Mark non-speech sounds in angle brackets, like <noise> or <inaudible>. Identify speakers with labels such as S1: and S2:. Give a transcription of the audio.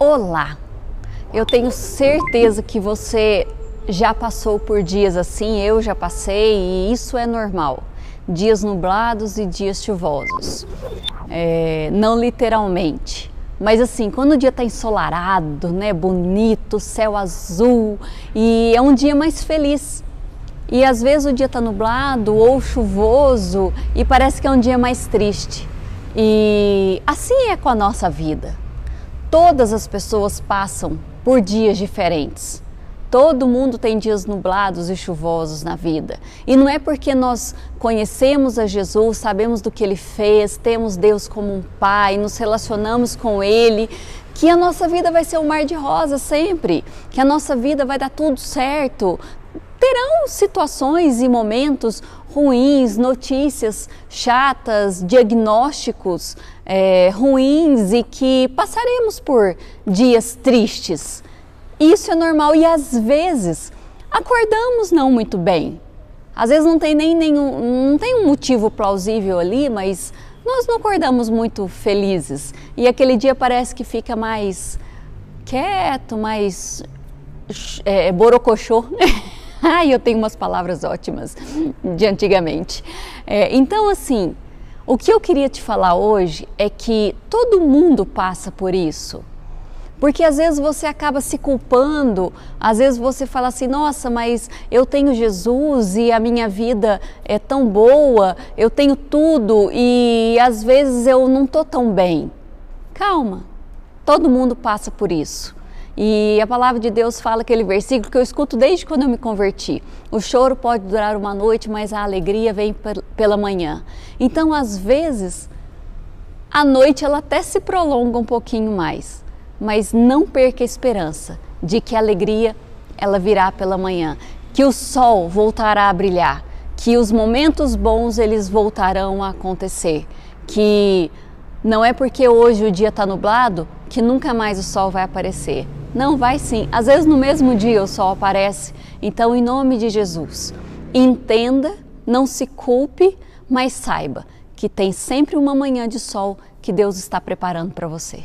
S1: Olá! Eu tenho certeza que você já passou por dias assim, eu já passei e isso é normal. Dias nublados e dias chuvosos. É, não literalmente, mas assim, quando o dia está ensolarado, né, bonito, céu azul e é um dia mais feliz. E às vezes o dia está nublado ou chuvoso e parece que é um dia mais triste. E assim é com a nossa vida. Todas as pessoas passam por dias diferentes. Todo mundo tem dias nublados e chuvosos na vida. E não é porque nós conhecemos a Jesus, sabemos do que ele fez, temos Deus como um pai, nos relacionamos com ele, que a nossa vida vai ser um mar de rosas sempre, que a nossa vida vai dar tudo certo. Terão situações e momentos ruins, notícias chatas, diagnósticos é, ruins e que passaremos por dias tristes. Isso é normal e às vezes acordamos não muito bem. Às vezes não tem nem nenhum, não tem um motivo plausível ali, mas nós não acordamos muito felizes e aquele dia parece que fica mais quieto, mais é, borocochô. <laughs> <laughs> Ai, eu tenho umas palavras ótimas de antigamente. É, então, assim, o que eu queria te falar hoje é que todo mundo passa por isso. Porque às vezes você acaba se culpando, às vezes você fala assim: nossa, mas eu tenho Jesus e a minha vida é tão boa, eu tenho tudo e às vezes eu não estou tão bem. Calma, todo mundo passa por isso. E a palavra de Deus fala aquele versículo que eu escuto desde quando eu me converti. O choro pode durar uma noite, mas a alegria vem pela manhã. Então, às vezes, a noite ela até se prolonga um pouquinho mais, mas não perca a esperança de que a alegria ela virá pela manhã, que o sol voltará a brilhar, que os momentos bons eles voltarão a acontecer, que não é porque hoje o dia está nublado que nunca mais o sol vai aparecer. Não vai sim. Às vezes no mesmo dia o sol aparece. Então, em nome de Jesus, entenda, não se culpe, mas saiba que tem sempre uma manhã de sol que Deus está preparando para você.